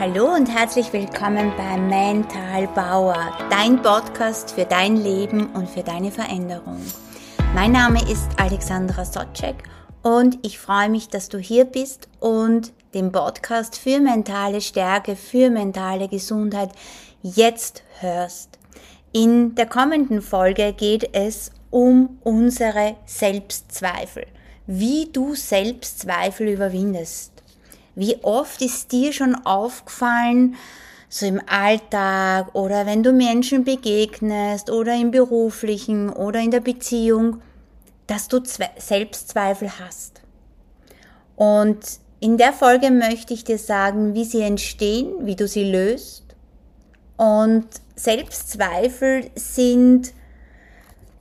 Hallo und herzlich willkommen bei Mental Bauer, dein Podcast für dein Leben und für deine Veränderung. Mein Name ist Alexandra Sotschek und ich freue mich, dass du hier bist und den Podcast für mentale Stärke, für mentale Gesundheit jetzt hörst. In der kommenden Folge geht es um unsere Selbstzweifel, wie du Selbstzweifel überwindest. Wie oft ist dir schon aufgefallen, so im Alltag oder wenn du Menschen begegnest oder im beruflichen oder in der Beziehung, dass du Selbstzweifel hast. Und in der Folge möchte ich dir sagen, wie sie entstehen, wie du sie löst. Und Selbstzweifel sind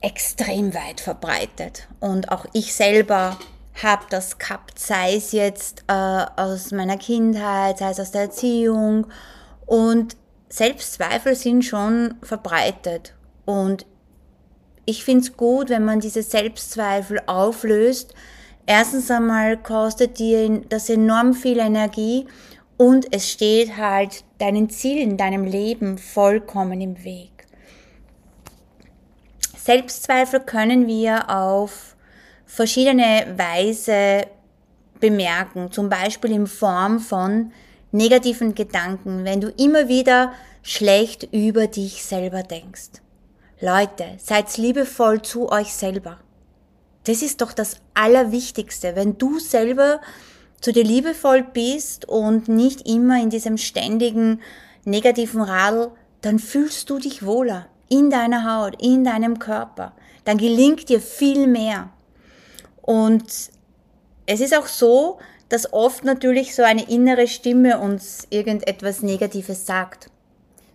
extrem weit verbreitet. Und auch ich selber habe das gehabt, sei es jetzt äh, aus meiner Kindheit, sei es aus der Erziehung. Und Selbstzweifel sind schon verbreitet. Und ich finde es gut, wenn man diese Selbstzweifel auflöst. Erstens einmal kostet dir das enorm viel Energie und es steht halt deinen Zielen, deinem Leben vollkommen im Weg. Selbstzweifel können wir auf verschiedene Weise bemerken, zum Beispiel in Form von negativen Gedanken, wenn du immer wieder schlecht über dich selber denkst. Leute, seid liebevoll zu euch selber. Das ist doch das Allerwichtigste, wenn du selber zu dir liebevoll bist und nicht immer in diesem ständigen negativen Radl, dann fühlst du dich wohler in deiner Haut, in deinem Körper. Dann gelingt dir viel mehr. Und es ist auch so, dass oft natürlich so eine innere Stimme uns irgendetwas Negatives sagt.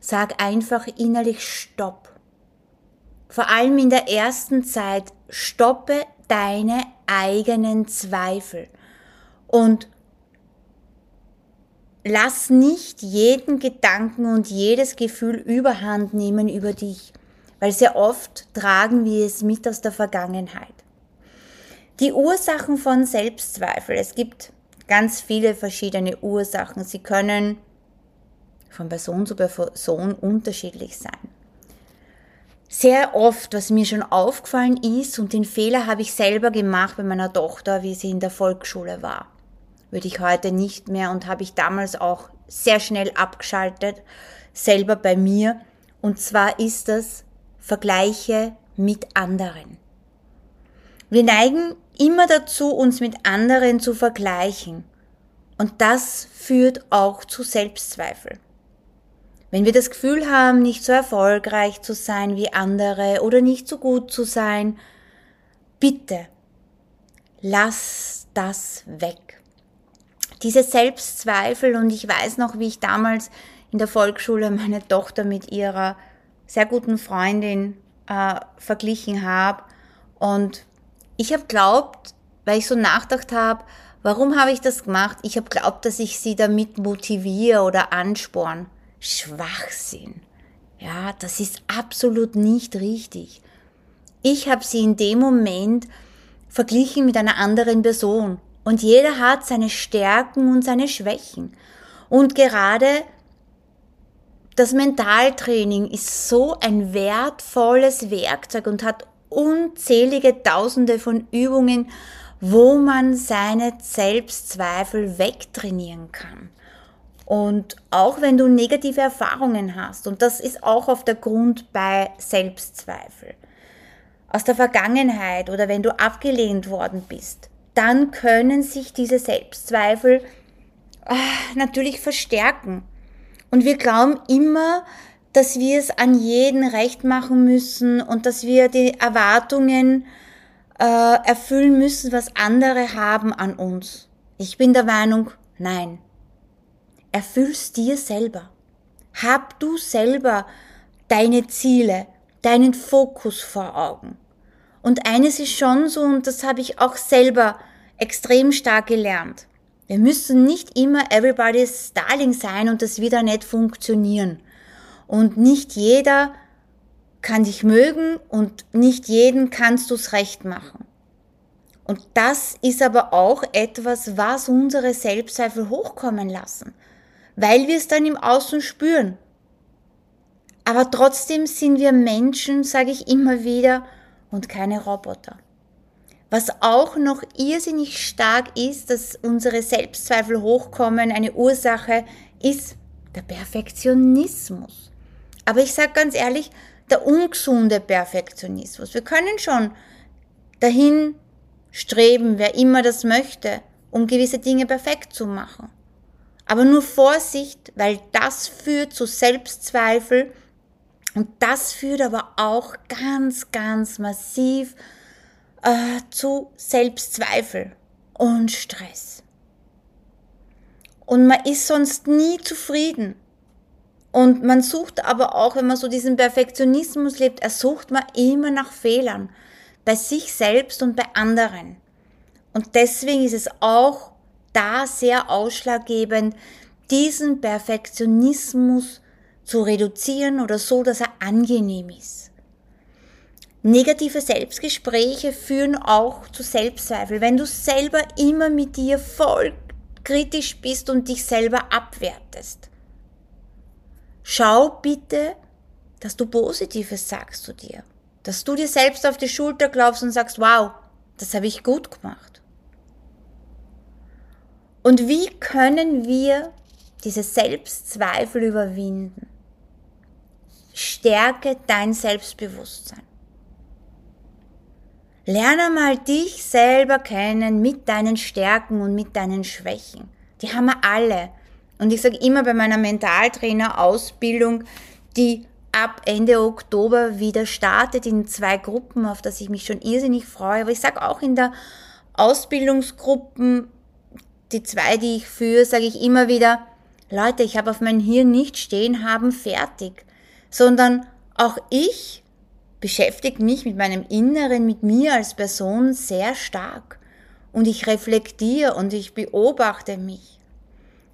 Sag einfach innerlich Stopp vor allem in der ersten Zeit, stoppe deine eigenen Zweifel und lass nicht jeden Gedanken und jedes Gefühl überhand nehmen über dich, weil sehr oft tragen wir es mit aus der Vergangenheit. Die Ursachen von Selbstzweifel, es gibt ganz viele verschiedene Ursachen. Sie können von Person zu Person unterschiedlich sein sehr oft, was mir schon aufgefallen ist, und den Fehler habe ich selber gemacht bei meiner Tochter, wie sie in der Volksschule war. Würde ich heute nicht mehr und habe ich damals auch sehr schnell abgeschaltet, selber bei mir. Und zwar ist das Vergleiche mit anderen. Wir neigen immer dazu, uns mit anderen zu vergleichen. Und das führt auch zu Selbstzweifel. Wenn wir das Gefühl haben, nicht so erfolgreich zu sein wie andere oder nicht so gut zu sein, bitte lass das weg. Diese Selbstzweifel und ich weiß noch, wie ich damals in der Volksschule meine Tochter mit ihrer sehr guten Freundin äh, verglichen habe und ich habe glaubt, weil ich so nachgedacht habe, warum habe ich das gemacht? Ich habe glaubt, dass ich sie damit motiviere oder ansporn. Schwachsinn. Ja, das ist absolut nicht richtig. Ich habe sie in dem Moment verglichen mit einer anderen Person. Und jeder hat seine Stärken und seine Schwächen. Und gerade das Mentaltraining ist so ein wertvolles Werkzeug und hat unzählige Tausende von Übungen, wo man seine Selbstzweifel wegtrainieren kann. Und auch wenn du negative Erfahrungen hast, und das ist auch oft der Grund bei Selbstzweifel, aus der Vergangenheit oder wenn du abgelehnt worden bist, dann können sich diese Selbstzweifel äh, natürlich verstärken. Und wir glauben immer, dass wir es an jeden recht machen müssen und dass wir die Erwartungen äh, erfüllen müssen, was andere haben an uns. Ich bin der Meinung, nein. Erfüll's dir selber. Hab du selber deine Ziele, deinen Fokus vor Augen. Und eines ist schon so, und das habe ich auch selber extrem stark gelernt. Wir müssen nicht immer everybody's Darling sein und das wieder nicht funktionieren. Und nicht jeder kann dich mögen und nicht jeden kannst du's recht machen. Und das ist aber auch etwas, was unsere Selbstzweifel hochkommen lassen weil wir es dann im Außen spüren. Aber trotzdem sind wir Menschen, sage ich immer wieder, und keine Roboter. Was auch noch irrsinnig stark ist, dass unsere Selbstzweifel hochkommen, eine Ursache ist der Perfektionismus. Aber ich sage ganz ehrlich, der ungesunde Perfektionismus. Wir können schon dahin streben, wer immer das möchte, um gewisse Dinge perfekt zu machen. Aber nur Vorsicht, weil das führt zu Selbstzweifel und das führt aber auch ganz, ganz massiv äh, zu Selbstzweifel und Stress. Und man ist sonst nie zufrieden. Und man sucht aber auch, wenn man so diesen Perfektionismus lebt, er sucht man immer nach Fehlern. Bei sich selbst und bei anderen. Und deswegen ist es auch da sehr ausschlaggebend, diesen Perfektionismus zu reduzieren oder so, dass er angenehm ist. Negative Selbstgespräche führen auch zu Selbstzweifel. Wenn du selber immer mit dir voll kritisch bist und dich selber abwertest. Schau bitte, dass du Positives sagst zu dir. Dass du dir selbst auf die Schulter glaubst und sagst, wow, das habe ich gut gemacht. Und wie können wir diese Selbstzweifel überwinden? Stärke dein Selbstbewusstsein. Lerne mal dich selber kennen mit deinen Stärken und mit deinen Schwächen. Die haben wir alle. Und ich sage immer bei meiner Mentaltrainer-Ausbildung, die ab Ende Oktober wieder startet in zwei Gruppen, auf das ich mich schon irrsinnig freue. Aber ich sage auch in der Ausbildungsgruppen, die zwei, die ich führe, sage ich immer wieder, Leute, ich habe auf mein Hirn nicht stehen haben fertig sondern auch ich beschäftige mich mit meinem Inneren, mit mir als Person sehr stark. Und ich reflektiere und ich beobachte mich.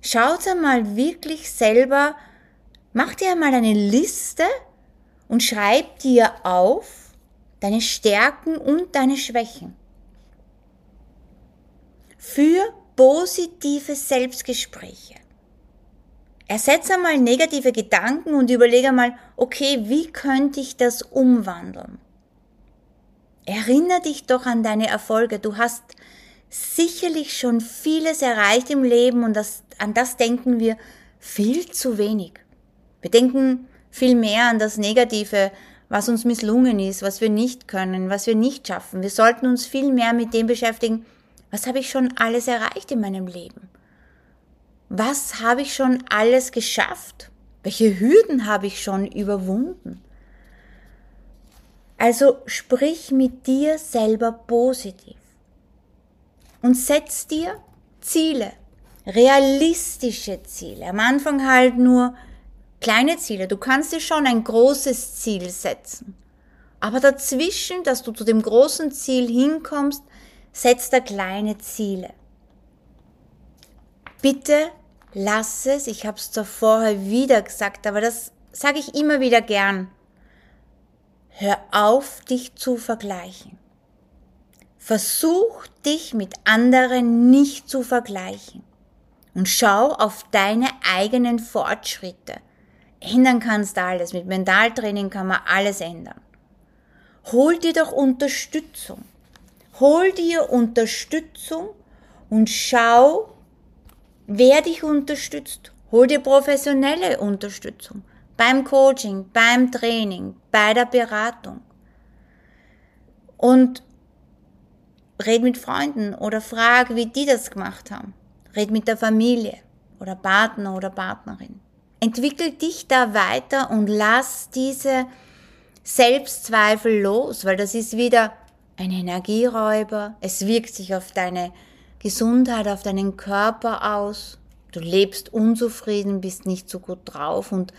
Schaut einmal wirklich selber, mach dir einmal eine Liste und schreib dir auf deine Stärken und deine Schwächen. Für positive Selbstgespräche. Ersetze einmal negative Gedanken und überlege einmal, okay, wie könnte ich das umwandeln? Erinnere dich doch an deine Erfolge. Du hast sicherlich schon vieles erreicht im Leben und das, an das denken wir viel zu wenig. Wir denken viel mehr an das Negative, was uns misslungen ist, was wir nicht können, was wir nicht schaffen. Wir sollten uns viel mehr mit dem beschäftigen, was habe ich schon alles erreicht in meinem Leben? was habe ich schon alles geschafft? Welche Hürden habe ich schon überwunden? Also sprich mit dir selber positiv und setz dir Ziele, realistische Ziele. Am Anfang halt nur kleine Ziele. Du kannst dir schon ein großes Ziel setzen. Aber dazwischen, dass du zu dem großen Ziel hinkommst, setzt da kleine Ziele. Bitte lass es, ich habe es zwar vorher wieder gesagt, aber das sage ich immer wieder gern. Hör auf, dich zu vergleichen. Versuch dich mit anderen nicht zu vergleichen und schau auf deine eigenen Fortschritte. Ändern kannst du alles. Mit Mentaltraining kann man alles ändern. Hol dir doch Unterstützung. Hol dir Unterstützung und schau, Wer dich unterstützt, hol dir professionelle Unterstützung beim Coaching, beim Training, bei der Beratung. Und red mit Freunden oder frag, wie die das gemacht haben. Red mit der Familie oder Partner oder Partnerin. Entwickel dich da weiter und lass diese Selbstzweifel los, weil das ist wieder ein Energieräuber. Es wirkt sich auf deine Gesundheit auf deinen Körper aus. Du lebst unzufrieden, bist nicht so gut drauf und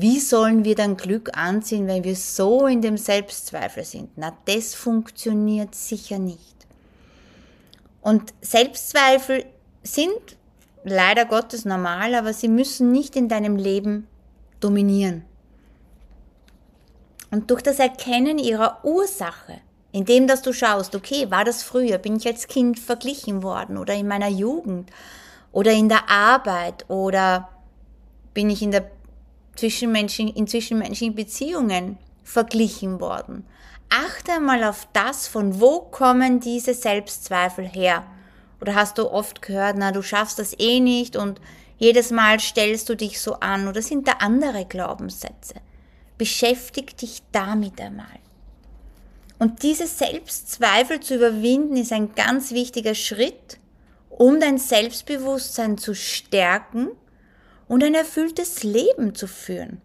wie sollen wir dann Glück anziehen, wenn wir so in dem Selbstzweifel sind? Na, das funktioniert sicher nicht. Und Selbstzweifel sind leider Gottes normal, aber sie müssen nicht in deinem Leben dominieren. Und durch das Erkennen ihrer Ursache indem, dass du schaust, okay, war das früher, bin ich als Kind verglichen worden oder in meiner Jugend oder in der Arbeit oder bin ich in der zwischenmenschlichen, in zwischenmenschlichen Beziehungen verglichen worden. Achte mal auf das, von wo kommen diese Selbstzweifel her. Oder hast du oft gehört, na, du schaffst das eh nicht und jedes Mal stellst du dich so an oder sind da andere Glaubenssätze? Beschäftig dich damit einmal. Und diese Selbstzweifel zu überwinden ist ein ganz wichtiger Schritt, um dein Selbstbewusstsein zu stärken und ein erfülltes Leben zu führen.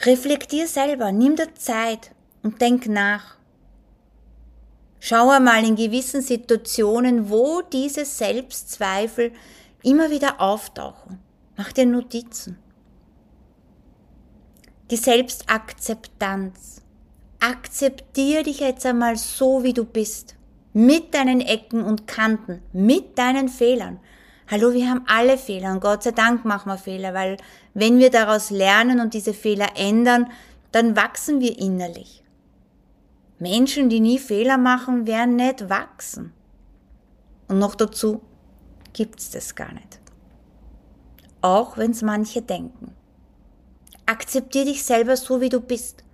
Reflektier selber, nimm dir Zeit und denk nach. Schau einmal in gewissen Situationen, wo diese Selbstzweifel immer wieder auftauchen. Mach dir Notizen. Die Selbstakzeptanz. Akzeptier dich jetzt einmal so, wie du bist. Mit deinen Ecken und Kanten, mit deinen Fehlern. Hallo, wir haben alle Fehler und Gott sei Dank machen wir Fehler, weil wenn wir daraus lernen und diese Fehler ändern, dann wachsen wir innerlich. Menschen, die nie Fehler machen, werden nicht wachsen. Und noch dazu gibt's das gar nicht. Auch wenn's manche denken. Akzeptier dich selber so, wie du bist.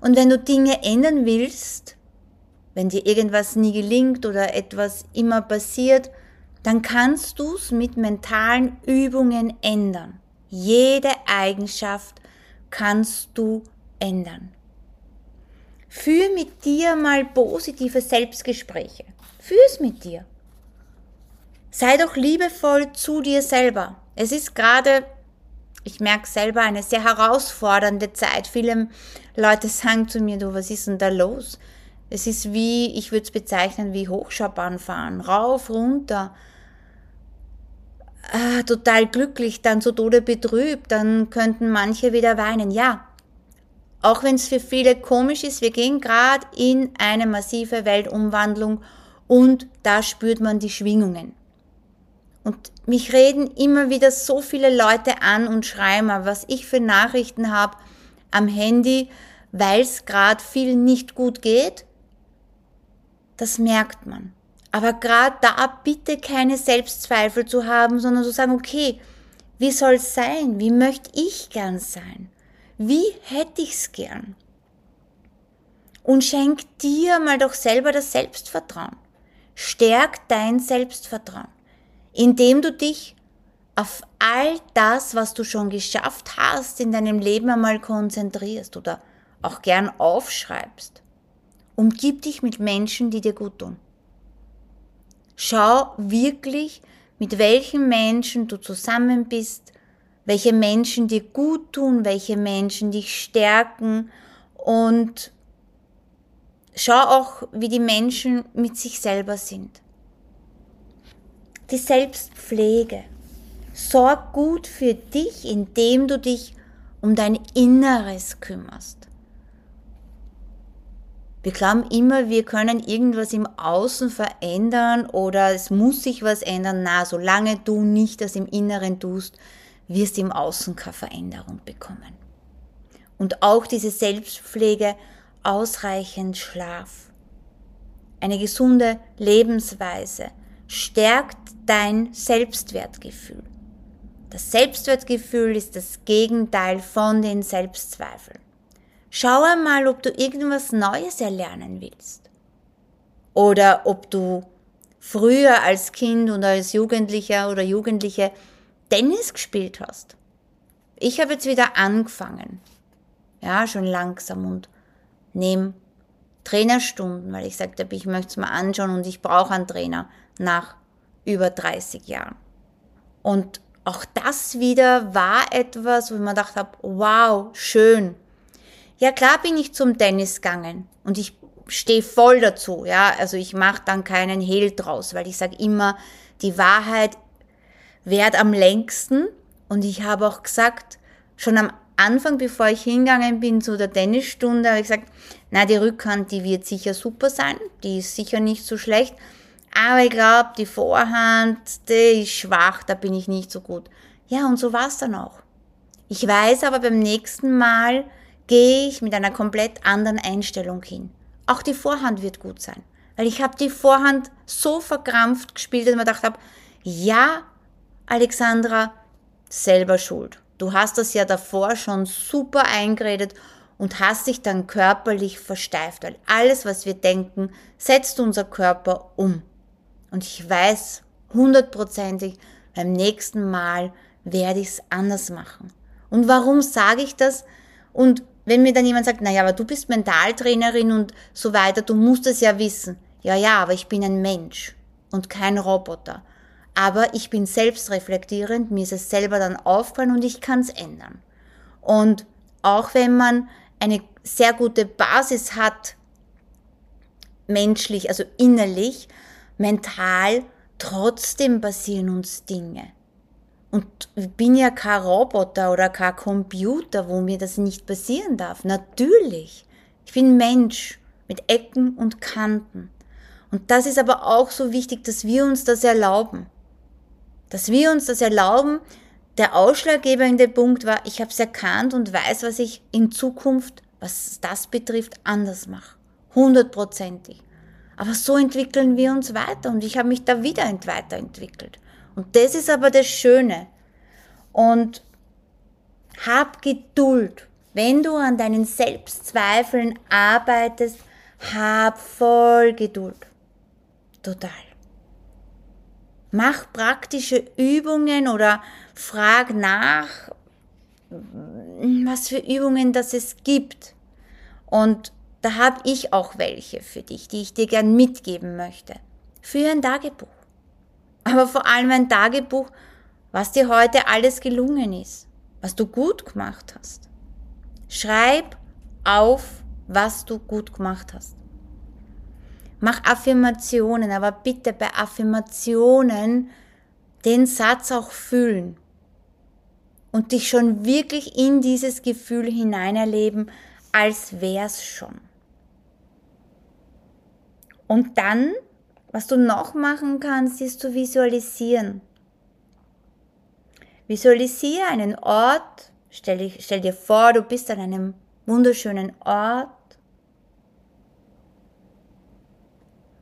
Und wenn du Dinge ändern willst, wenn dir irgendwas nie gelingt oder etwas immer passiert, dann kannst du es mit mentalen Übungen ändern. Jede Eigenschaft kannst du ändern. Führ mit dir mal positive Selbstgespräche. Führ es mit dir. Sei doch liebevoll zu dir selber. Es ist gerade, ich merke selber, eine sehr herausfordernde Zeit. Viele Leute sagen zu mir, du, was ist denn da los? Es ist wie, ich würde es bezeichnen, wie Hochschaubahn fahren. Rauf, runter ah, total glücklich, dann zu Tode betrübt, dann könnten manche wieder weinen. Ja, auch wenn es für viele komisch ist, wir gehen gerade in eine massive Weltumwandlung und da spürt man die Schwingungen. Und mich reden immer wieder so viele Leute an und schreiben, was ich für Nachrichten habe am Handy, weil es gerade viel nicht gut geht. Das merkt man. Aber gerade da bitte keine Selbstzweifel zu haben, sondern zu sagen, okay, wie soll es sein? Wie möchte ich gern sein? Wie hätte ich's gern? Und schenk dir mal doch selber das Selbstvertrauen. Stärk dein Selbstvertrauen, indem du dich auf all das, was du schon geschafft hast, in deinem Leben einmal konzentrierst oder auch gern aufschreibst. Umgib dich mit Menschen, die dir gut tun. Schau wirklich, mit welchen Menschen du zusammen bist, welche Menschen dir gut tun, welche Menschen dich stärken und schau auch, wie die Menschen mit sich selber sind. Die Selbstpflege. Sorg gut für dich, indem du dich um dein Inneres kümmerst. Wir glauben immer, wir können irgendwas im Außen verändern oder es muss sich was ändern. Na, solange du nicht das im Inneren tust, wirst du im Außen keine Veränderung bekommen. Und auch diese Selbstpflege, ausreichend Schlaf, eine gesunde Lebensweise stärkt dein Selbstwertgefühl. Das Selbstwertgefühl ist das Gegenteil von den Selbstzweifeln. Schau einmal, ob du irgendwas Neues erlernen willst. Oder ob du früher als Kind oder als Jugendlicher oder Jugendliche Tennis gespielt hast. Ich habe jetzt wieder angefangen. Ja, schon langsam und nehme Trainerstunden, weil ich sagte, ich möchte es mal anschauen und ich brauche einen Trainer nach über 30 Jahren. Und auch das wieder war etwas, wo ich mir gedacht habe, wow, schön, ja, klar bin ich zum Tennis gegangen und ich stehe voll dazu. Ja, also ich mache dann keinen Hehl draus, weil ich sage immer, die Wahrheit währt am längsten. Und ich habe auch gesagt, schon am Anfang, bevor ich hingegangen bin zu der Tennisstunde, habe ich gesagt, na, die Rückhand, die wird sicher super sein, die ist sicher nicht so schlecht. Aber ich glaube, die Vorhand, die ist schwach, da bin ich nicht so gut. Ja, und so war es dann auch. Ich weiß aber beim nächsten Mal, gehe ich mit einer komplett anderen Einstellung hin. Auch die Vorhand wird gut sein. Weil ich habe die Vorhand so verkrampft gespielt, dass ich mir gedacht habe, ja, Alexandra, selber schuld. Du hast das ja davor schon super eingeredet und hast dich dann körperlich versteift, weil alles, was wir denken, setzt unser Körper um. Und ich weiß hundertprozentig, beim nächsten Mal werde ich es anders machen. Und warum sage ich das? Und wenn mir dann jemand sagt, naja, aber du bist Mentaltrainerin und so weiter, du musst es ja wissen. Ja, ja, aber ich bin ein Mensch und kein Roboter. Aber ich bin selbstreflektierend, mir ist es selber dann aufgefallen und ich kann es ändern. Und auch wenn man eine sehr gute Basis hat, menschlich, also innerlich, mental, trotzdem passieren uns Dinge. Und bin ja kein Roboter oder kein Computer, wo mir das nicht passieren darf. Natürlich. Ich bin Mensch mit Ecken und Kanten. Und das ist aber auch so wichtig, dass wir uns das erlauben. Dass wir uns das erlauben. Der ausschlaggebende Punkt war, ich habe es erkannt und weiß, was ich in Zukunft, was das betrifft, anders mache. Hundertprozentig. Aber so entwickeln wir uns weiter und ich habe mich da wieder weiterentwickelt. Und das ist aber das Schöne. Und hab Geduld. Wenn du an deinen Selbstzweifeln arbeitest, hab voll Geduld. Total. Mach praktische Übungen oder frag nach, was für Übungen das es gibt. Und da habe ich auch welche für dich, die ich dir gern mitgeben möchte. Für ein Tagebuch. Aber vor allem ein Tagebuch, was dir heute alles gelungen ist, was du gut gemacht hast. Schreib auf, was du gut gemacht hast. Mach Affirmationen, aber bitte bei Affirmationen den Satz auch fühlen und dich schon wirklich in dieses Gefühl hineinerleben, als wär's schon. Und dann, was du noch machen kannst, ist zu visualisieren. Visualisiere einen Ort, stell, stell dir vor, du bist an einem wunderschönen Ort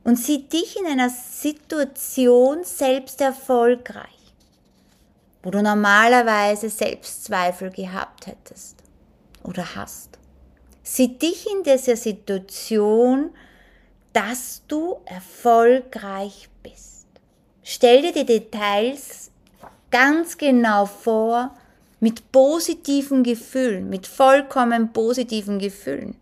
und sieh dich in einer Situation selbst erfolgreich, wo du normalerweise Selbstzweifel gehabt hättest oder hast. Sieh dich in dieser Situation, dass du erfolgreich bist. Stell dir die Details ganz genau vor mit positiven Gefühlen, mit vollkommen positiven Gefühlen.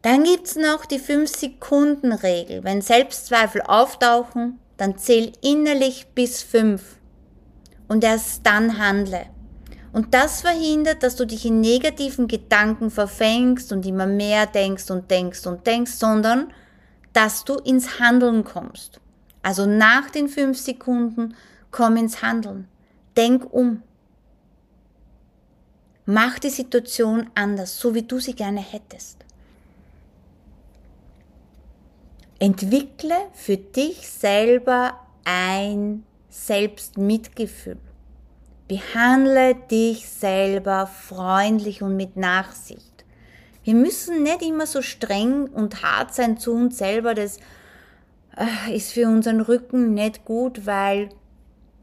Dann gibt's noch die 5-Sekunden-Regel. Wenn Selbstzweifel auftauchen, dann zähl innerlich bis 5 und erst dann handle. Und das verhindert, dass du dich in negativen Gedanken verfängst und immer mehr denkst und denkst und denkst, sondern dass du ins Handeln kommst. Also nach den 5 Sekunden komm ins Handeln. Denk um. Mach die Situation anders, so wie du sie gerne hättest. Entwickle für dich selber ein Selbstmitgefühl. Behandle dich selber freundlich und mit Nachsicht. Wir müssen nicht immer so streng und hart sein zu uns selber. Das äh, ist für unseren Rücken nicht gut, weil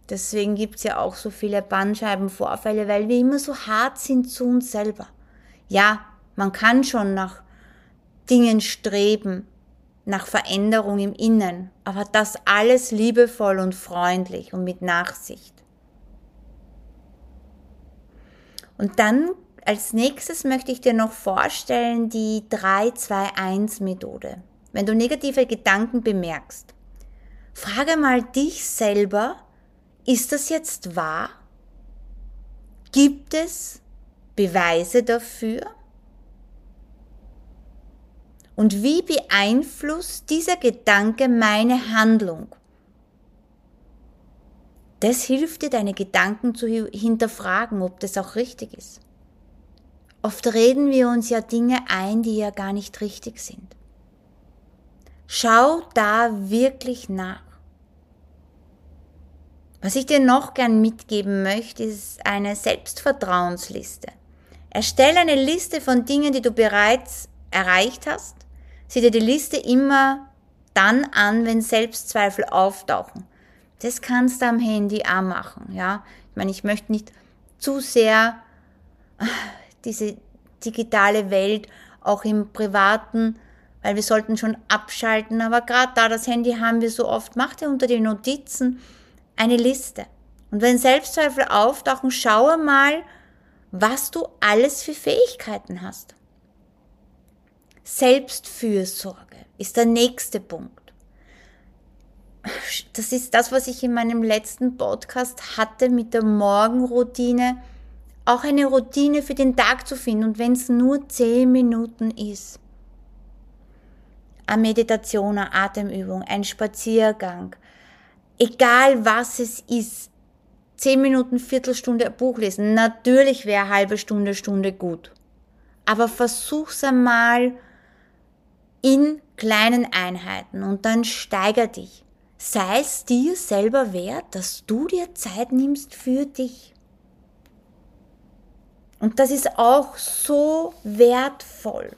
deswegen gibt es ja auch so viele Bandscheibenvorfälle, weil wir immer so hart sind zu uns selber. Ja, man kann schon nach Dingen streben, nach Veränderung im Innen, aber das alles liebevoll und freundlich und mit Nachsicht. Und dann als nächstes möchte ich dir noch vorstellen die 3-2-1-Methode. Wenn du negative Gedanken bemerkst, frage mal dich selber, ist das jetzt wahr? Gibt es Beweise dafür? Und wie beeinflusst dieser Gedanke meine Handlung? Das hilft dir, deine Gedanken zu hinterfragen, ob das auch richtig ist. Oft reden wir uns ja Dinge ein, die ja gar nicht richtig sind. Schau da wirklich nach. Was ich dir noch gern mitgeben möchte, ist eine Selbstvertrauensliste. Erstelle eine Liste von Dingen, die du bereits erreicht hast Sieh dir die Liste immer dann an, wenn Selbstzweifel auftauchen. Das kannst du am Handy auch machen, ja. Ich meine, ich möchte nicht zu sehr ah, diese digitale Welt auch im privaten, weil wir sollten schon abschalten, aber gerade da das Handy haben wir so oft, mach dir unter die Notizen eine Liste. Und wenn Selbstzweifel auftauchen, schaue mal, was du alles für Fähigkeiten hast. Selbstfürsorge ist der nächste Punkt. Das ist das, was ich in meinem letzten Podcast hatte mit der Morgenroutine. Auch eine Routine für den Tag zu finden und wenn es nur zehn Minuten ist. Eine Meditation, eine Atemübung, ein Spaziergang, egal was es ist, zehn Minuten, Viertelstunde ein Buch lesen. Natürlich wäre eine halbe Stunde, Stunde gut. Aber versuch's einmal in kleinen Einheiten und dann steiger dich. Sei es dir selber wert, dass du dir Zeit nimmst für dich. Und das ist auch so wertvoll.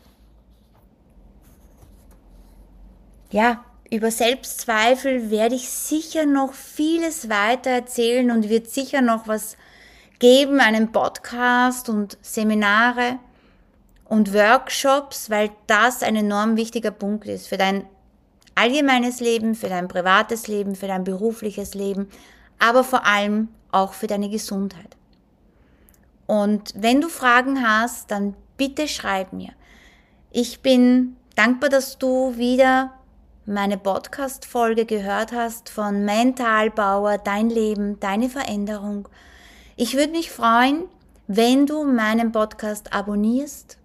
Ja, über Selbstzweifel werde ich sicher noch vieles weiter erzählen und wird sicher noch was geben, einen Podcast und Seminare und Workshops, weil das ein enorm wichtiger Punkt ist für dein allgemeines Leben, für dein privates Leben, für dein berufliches Leben, aber vor allem auch für deine Gesundheit. Und wenn du Fragen hast, dann bitte schreib mir. Ich bin dankbar, dass du wieder meine Podcast-Folge gehört hast von Mentalbauer, dein Leben, deine Veränderung. Ich würde mich freuen, wenn du meinen Podcast abonnierst,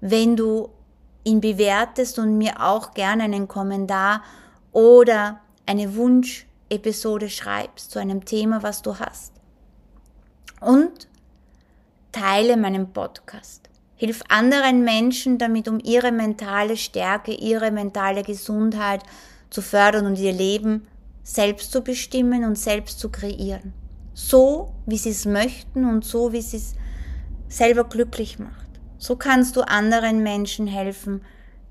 wenn du ihn bewertest und mir auch gerne einen Kommentar oder eine Wunschepisode schreibst zu einem Thema, was du hast. Und teile meinen Podcast. Hilf anderen Menschen damit, um ihre mentale Stärke, ihre mentale Gesundheit zu fördern und ihr Leben selbst zu bestimmen und selbst zu kreieren. So, wie sie es möchten und so, wie sie es selber glücklich macht. So kannst du anderen Menschen helfen,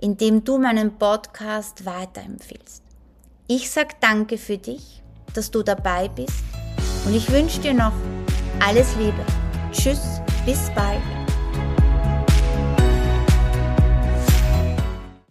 indem du meinen Podcast weiterempfiehlst. Ich sag danke für dich, dass du dabei bist und ich wünsche dir noch alles Liebe. Tschüss, bis bald.